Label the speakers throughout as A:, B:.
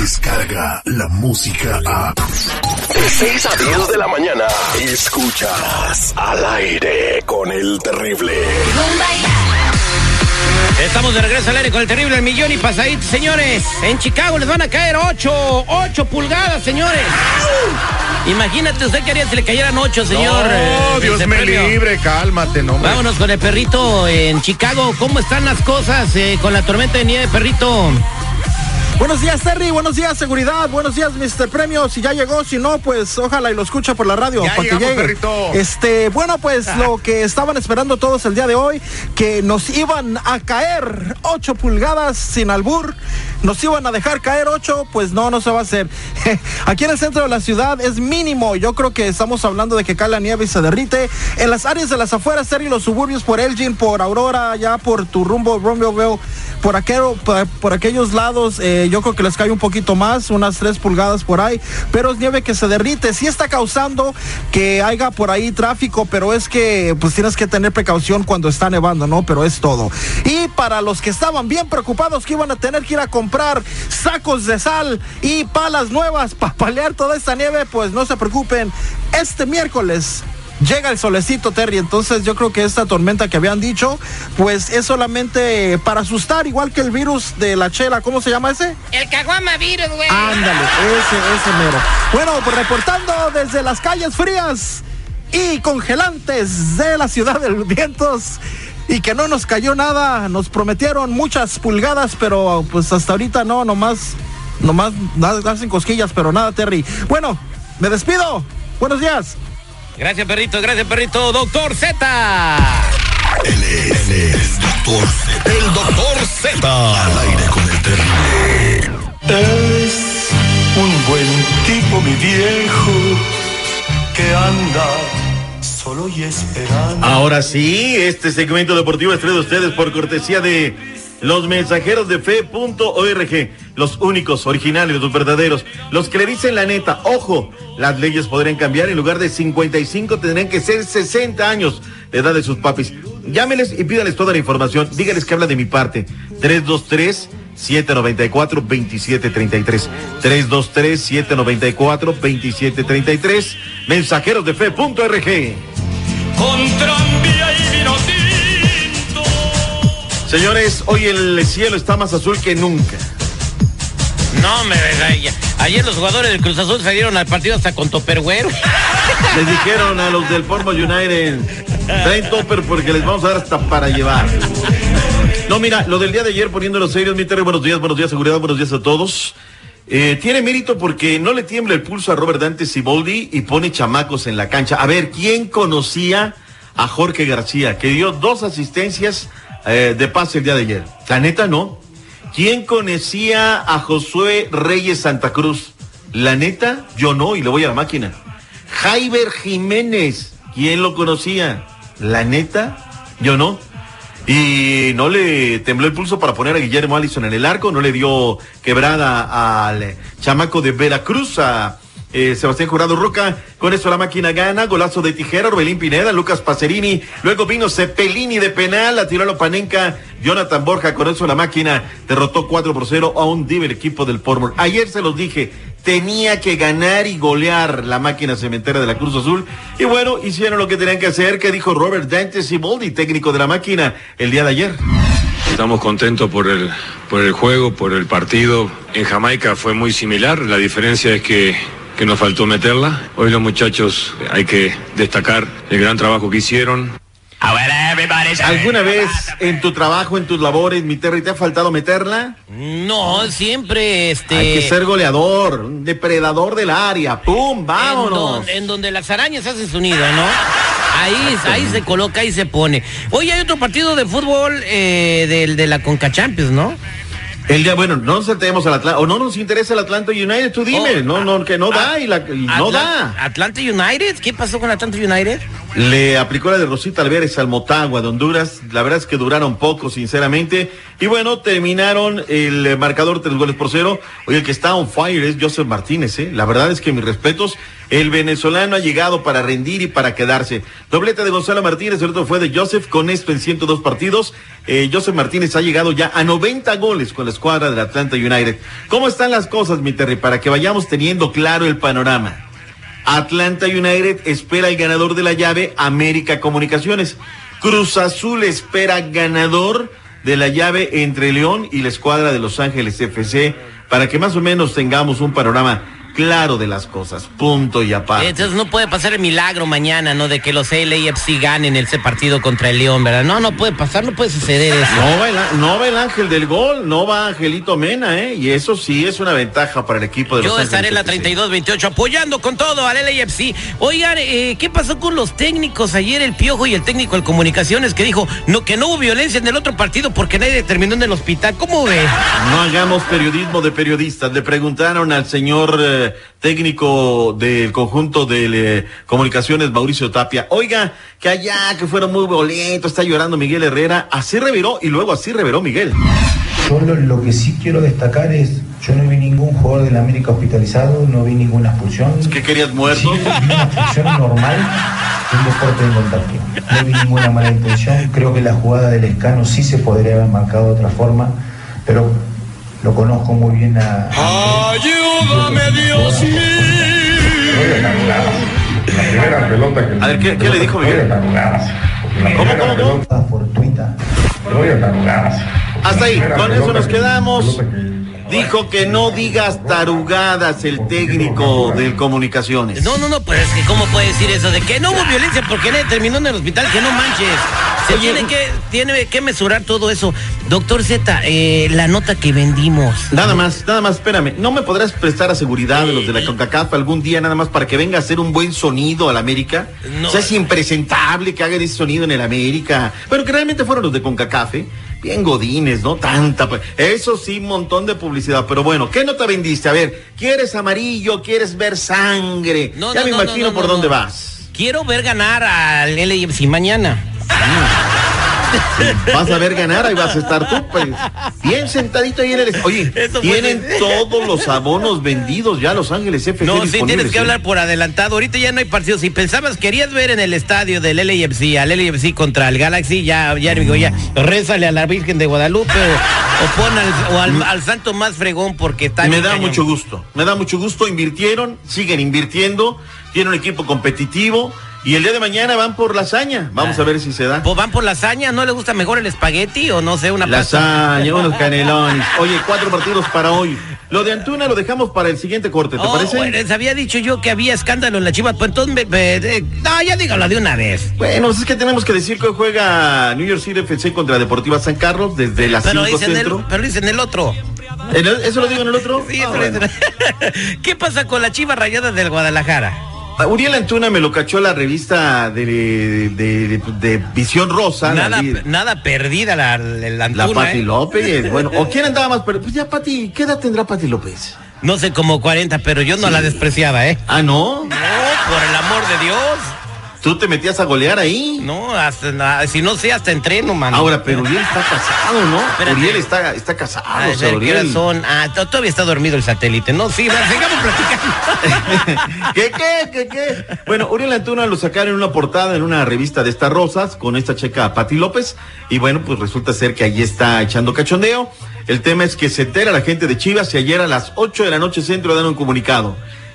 A: llega la música a...
B: De 6 a 10 de la mañana, escuchas al aire con el terrible.
C: Estamos de regreso al aire con el terrible el millón y pasadito, señores. En Chicago les van a caer 8, 8 pulgadas, señores. Imagínate, usted quería que le cayeran 8, señor.
D: No,
C: eh,
D: Dios me
C: premio.
D: libre, cálmate, no.
C: Vámonos con el perrito en Chicago. ¿Cómo están las cosas eh, con la tormenta de nieve, perrito?
E: Buenos días, Terry. Buenos días, seguridad. Buenos días, Mr. Premio. Si ya llegó, si no, pues ojalá y lo escucha por la radio.
D: Ya
E: para que
D: llegamos,
E: llegue.
D: perrito.
E: Este, bueno, pues lo que estaban esperando todos el día de hoy, que nos iban a caer 8 pulgadas sin albur. Nos iban a dejar caer 8, pues no, no se va a hacer. Aquí en el centro de la ciudad es mínimo. Yo creo que estamos hablando de que cae la nieve y se derrite. En las áreas de las afueras, Terry, los suburbios por Elgin, por Aurora, ya por tu rumbo, Romeoville, por, aquel, por, aquellos lados, eh, yo creo que les cae un poquito más, unas 3 pulgadas por ahí, pero es nieve que se derrite. Sí está causando que haya por ahí tráfico, pero es que pues tienes que tener precaución cuando está nevando, ¿no? Pero es todo. Y para los que estaban bien preocupados que iban a tener que ir a comprar sacos de sal y palas nuevas para paliar toda esta nieve, pues no se preocupen. Este miércoles Llega el solecito, Terry. Entonces yo creo que esta tormenta que habían dicho, pues es solamente para asustar, igual que el virus de la chela. ¿Cómo se llama ese?
C: El caguama virus, güey.
E: Ándale, ese, ese mero. Bueno, pues reportando desde las calles frías y congelantes de la ciudad de los vientos. Y que no nos cayó nada, nos prometieron muchas pulgadas, pero pues hasta ahorita no, nomás, nomás nada, hacen cosquillas, pero nada, Terry. Bueno, me despido. Buenos días.
C: Gracias, perrito. Gracias, perrito. Doctor Z.
A: Él es, él es Doctor Z. El Doctor Z. Al aire con el terrible.
F: Es un buen tipo, mi viejo, que anda
G: Ahora sí, este segmento deportivo es traído a ustedes por cortesía de los mensajeros de fe.org, los únicos, originales, los verdaderos, los que le dicen la neta. Ojo, las leyes podrían cambiar, en lugar de 55 tendrían que ser 60 años de edad de sus papis. Llámeles y pídales toda la información, dígales que habla de mi parte. 323 794 2733 323 794 2733 mensajeros de fe.org
F: Con tranvía y vino tinto.
G: Señores, hoy el cielo está más azul que nunca.
C: No, me ayer, ayer los jugadores del Cruz Azul se dieron al partido hasta con Topperware.
G: Les dijeron a los del Formo United, traen topper porque les vamos a dar hasta para llevar. No, mira, lo del día de ayer poniéndolo serios, mi Terry, buenos días, buenos días, seguridad, buenos días a todos. Eh, tiene mérito porque no le tiembla el pulso a Robert Dante Siboldi y pone chamacos en la cancha. A ver, ¿quién conocía a Jorge García, que dio dos asistencias eh, de pase el día de ayer? La neta, no. ¿Quién conocía a Josué Reyes Santa Cruz? La neta, yo no, y le voy a la máquina. Jaiber Jiménez, ¿quién lo conocía? La neta, yo no. Y no le tembló el pulso para poner a Guillermo Allison en el arco, no le dio quebrada al chamaco de Veracruz, a eh, Sebastián Jurado Roca. Con eso la máquina gana, golazo de tijera, Orbelín Pineda, Lucas Pacerini. Luego vino Cepelini de penal, la tiró a Panenca, Jonathan Borja. Con eso la máquina derrotó 4 por 0 a un el equipo del Portmore. Ayer se los dije, tenía que ganar y golear la máquina cementera de la Cruz Azul. Y bueno, hicieron lo que tenían que hacer, que dijo Robert Dante Siboldi, técnico de la máquina, el día de ayer.
H: Estamos contentos por el, por el juego, por el partido. En Jamaica fue muy similar, la diferencia es que, que nos faltó meterla. Hoy los muchachos hay que destacar el gran trabajo que hicieron.
G: ¿Alguna vez en tu trabajo, en tus labores, mi Terry, te ha faltado meterla?
C: No, siempre este.
G: Hay que ser goleador, un depredador del área. ¡Pum!
C: en,
G: ¡Vámonos!
C: don- en donde las arañas hacen su nido, ¿no? Ahí, ahí se coloca, ahí se pone. Hoy hay otro partido de fútbol eh, del de la Conca Champions, ¿no?
G: El día, bueno, no nos saltemos al Atlanta, o no nos interesa el Atlanta United, tú dime,
C: Oh,
G: no, no, que no da y, la, y no da.
C: Atlanta United, ¿qué pasó con Atlanta United?
G: Le aplicó la de Rosita Alvarez al Motagua de Honduras. La verdad es que duraron poco, sinceramente. Y bueno, terminaron el marcador tres goles por cero. Oye, el que está on fire es Joseph Martínez, ¿eh? La verdad es que mis respetos. El venezolano ha llegado para rendir y para quedarse. Doblete de Gonzalo Martínez, el otro fue de Joseph, con esto en 102 partidos. Eh, Joseph Martínez ha llegado ya a 90 goles con la escuadra del Atlanta United. ¿Cómo están las cosas, mi Terry? Para que vayamos teniendo claro el panorama. Atlanta United espera el ganador de la llave América Comunicaciones. Cruz Azul espera ganador de la llave entre León y la escuadra de Los Ángeles FC para que más o menos tengamos un panorama claro de las cosas. Punto y aparte.
C: Entonces no puede pasar el milagro mañana, ¿no? De que los LAFC ganen ese partido contra el León, ¿verdad? No, no puede pasar, no puede suceder eso.
G: No va, el, no va el ángel del gol, no va Angelito Mena, ¿eh? Y eso sí es una ventaja para el equipo de
C: Yo
G: los
C: estaré en la 32-28 apoyando con todo al LAFC. Oigan, eh, ¿qué pasó con los técnicos ayer, el Piojo y el técnico de Comunicaciones que dijo no, que no hubo violencia en el otro partido porque nadie terminó en el hospital? ¿Cómo ve?
G: No hagamos periodismo de periodistas. Le preguntaron al señor eh, técnico del conjunto de eh, comunicaciones, Mauricio Tapia, oiga, que allá, que fueron muy violentos, está llorando Miguel Herrera. Así reveró y luego así reveró Miguel.
D: Solo lo que sí quiero destacar es, yo no vi ningún jugador de la América hospitalizado, no vi ninguna expulsión.
G: ¿Qué querías muerto?
D: Sí, vi una expulsión normal un deporte de contacto. No vi ninguna mala intención. Creo que la jugada del escano sí se podría haber marcado de otra forma, pero lo conozco muy bien a.
F: Ayúdame, Dios mío.
I: La primera pelota que
G: A ver, ¿qué- qué le dijo Miguel? ¿Cómo, cómo, cómo?
D: Fortuita.
G: Hasta ahí, con eso nos quedamos. Dijo que no digas tarugadas el técnico del comunicaciones.
C: No, no, no, pues es que ¿cómo puede decir eso? De que no hubo violencia porque nadie terminó en el hospital, que no manches. Se tiene que, tiene que mesurar todo eso. Doctor Z, eh, la nota que vendimos.
G: Nada más, nada más, espérame. ¿No me podrás prestar a seguridad de los de la CONCACAF algún día nada más para que venga a hacer un buen sonido al América?
C: No.
G: O sea, es impresentable que hagan ese sonido en el América. Pero que realmente fueron los de CONCACAF, ¿eh? Bien godines, ¿no? Tanta. pu- Eso sí, un montón de publicidad. Pero bueno, ¿qué nota vendiste? A ver, ¿quieres amarillo? ¿Quieres ver sangre?
C: No,
G: ya
C: no,
G: me
C: no,
G: imagino
C: no, no,
G: por dónde vas.
C: Quiero ver ganar al LAFC mañana.
G: Vas a ver ganar, ahí vas a estar tú, pues. Bien sentadito ahí en el. Oye,
C: Eso fue-
G: tienen todos los abonos vendidos ya Los Ángeles FC.
C: No, sí, tienes que
G: ¿eh?
C: hablar por adelantado. Ahorita ya no hay partido. Si pensabas, querías ver en el estadio del LAFC, al LAFC contra el Galaxy, ya, ya digo, ya, rézale a la Virgen de Guadalupe o, o pon al, o al, al santo más fregón porque está
G: Me da
C: cañón.
G: mucho gusto, me da mucho gusto. Invirtieron, siguen invirtiendo, tienen un equipo competitivo y el día de mañana van por la hazaña. Vamos a ver si se da.
C: Pues van por lasaña, ¿no le gusta mejor el espagueti o no sé, una?
G: Lasaña, unos canelones. Oye, cuatro partidos para hoy. Lo de Antuna lo dejamos para el siguiente corte, ¿te
C: Oh,
G: parece?
C: bueno, les había dicho yo que había escándalo en la Chivas, pues entonces me, me- eh, no, ya dígalo de una vez.
G: Bueno, pues es que tenemos que decir que hoy juega New York City FC contra Deportiva San Carlos desde las
C: Pero
G: 5
C: dicen, el,
G: centro.
C: pero dicen el otro.
G: ¿En el- ¿Eso lo digo en el otro?
C: Sí,
G: Ah, bueno.
C: ¿Qué pasa con la Chivas Rayadas del Guadalajara?
G: Uriel Antuna me lo cachó la revista de, de, de- de Visión Rosa.
C: Nada, nada perdida la, la,
G: La
C: Antuna,
G: Pati
C: ¿eh?
G: López, bueno, ¿o quién andaba más? Pero pues ya Pati, ¿qué edad tendrá Pati López?
C: No sé, como 40, pero yo no la despreciaba, ¿eh?
G: Ah, ¿no?
C: No, por el amor de Dios.
G: ¿Tú te metías a golear ahí?
C: No, hasta, si no sé, hasta entreno, mano.
G: Ahora, pero Uriel está casado, ¿no?
C: Espérate.
G: Uriel está, está casado,
C: A
G: o sea,
C: ver, ¿qué horas
G: Uriel.
C: son? Ah, to- todavía está dormido el satélite. No, sí, va, sigamos platicando.
G: ¿Qué, qué, qué, qué? Bueno, Uriel Antuna lo sacaron en una portada en una revista de estas rosas con esta checa Pati López. Y bueno, pues resulta ser que allí está echando cachondeo. El tema es que se entera la gente de Chivas y ayer a las 8 de la noche centro dan un comunicado.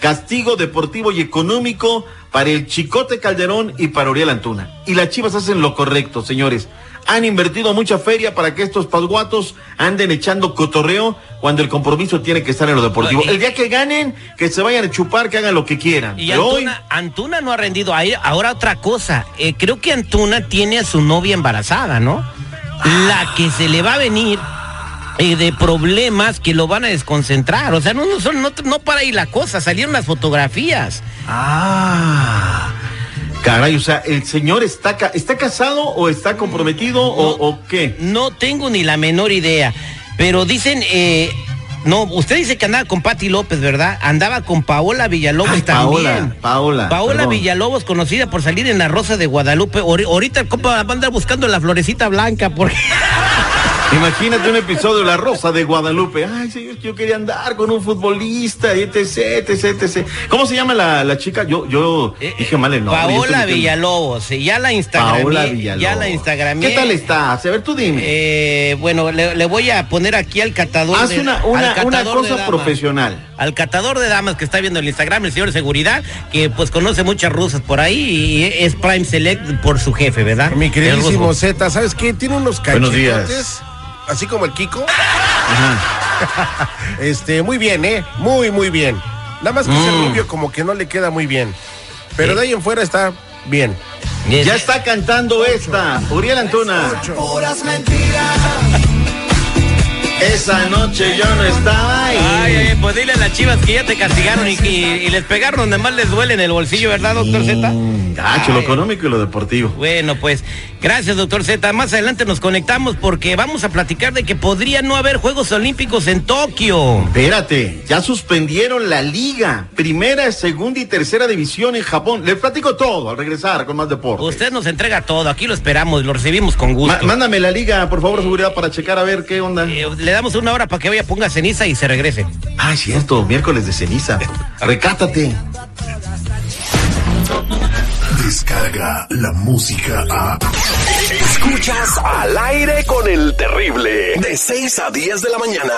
G: Castigo deportivo y económico para el Chicote Calderón y para Uriel Antuna. Y las Chivas hacen lo correcto, señores. Han invertido mucha feria para que estos pasguatos anden echando cotorreo cuando el compromiso tiene que estar en lo deportivo. El día que ganen, que se vayan a chupar, que hagan lo que quieran.
C: Y
G: Pero hoy,
C: Antuna, Antuna no ha rendido. Ahí- Ahora otra cosa. eh, creo que Antuna tiene a su novia embarazada, ¿no? La que se le va a venir eh, de problemas que lo van a desconcentrar. O sea, no, no, no, no para ahí la cosa. Salieron las fotografías.
G: Ah, caray, o sea, ¿el señor está, ca- está casado o está comprometido o, o qué?
C: No tengo ni la menor idea. Pero dicen, eh, no, usted dice que andaba con Patti López, ¿verdad? Andaba con Paola Villalobos
G: Ay,
C: también.
G: Paola, Paola, perdón.
C: Villalobos, conocida por salir en la Rosa de Guadalupe. Ahori- Ahorita el compa va a andar buscando la florecita blanca porque
G: Imagínate un episodio de La Rosa de Guadalupe. Ay, señor, yo quería andar con un futbolista, etc, etc, etc. ¿Cómo se llama la, la chica? Yo, yo
C: Eh,
G: dije mal el nombre.
C: Paola Villalobos, ya la Instagramé.
G: Paola Villalobos.
C: Ya la Instagramé.
G: ¿Qué tal está? A ver, tú dime.
C: Eh, bueno, le, le voy a poner aquí al catador.
G: Haz
C: de-
G: una, una, una
C: catador
G: cosa profesional.
C: Al catador de damas que está viendo el Instagram, el señor de seguridad, que pues conoce muchas rusas por ahí y es Prime Select por su jefe, ¿verdad?
J: Mi queridísimo. Z, ¿sabes qué? Tiene unos
G: Buenos días.
J: cachetotes, así como el Kiko.
G: Ajá.
J: Este, muy bien, ¿eh? Muy, muy bien. Nada más que ese
G: Mm.
J: rubio como que no le queda muy bien. Pero
C: Sí.
J: de ahí en fuera está bien.
G: Ya está cantando esta. Uriel Antuna. Esa noche yo no estaba ahí.
C: Ay, ay, pues dile a las chivas que ya te castigaron y, les pegaron donde más les duele en el bolsillo, ¿verdad, doctor Z?
G: Gacho, lo económico y lo deportivo.
C: Bueno, pues gracias, doctor Z. Más adelante nos conectamos porque vamos a platicar de que podría no haber Juegos Olímpicos en Tokio.
G: Espérate, ya suspendieron la liga. Primera, segunda y tercera división en Japón. Les platico todo al regresar con más deporte.
C: Usted nos entrega todo, aquí lo esperamos, lo recibimos con
G: Ma-
C: gusto.
G: mándame la liga, por favor, seguridad, para checar a ver qué onda.
C: Eh, le damos una hora para que vaya, ponga ceniza y se regrese.
G: Ah, es cierto, miércoles de ceniza. Recátate.
A: Descarga la música a.
B: Escuchas al aire con el terrible. De 6 a 10 de la mañana.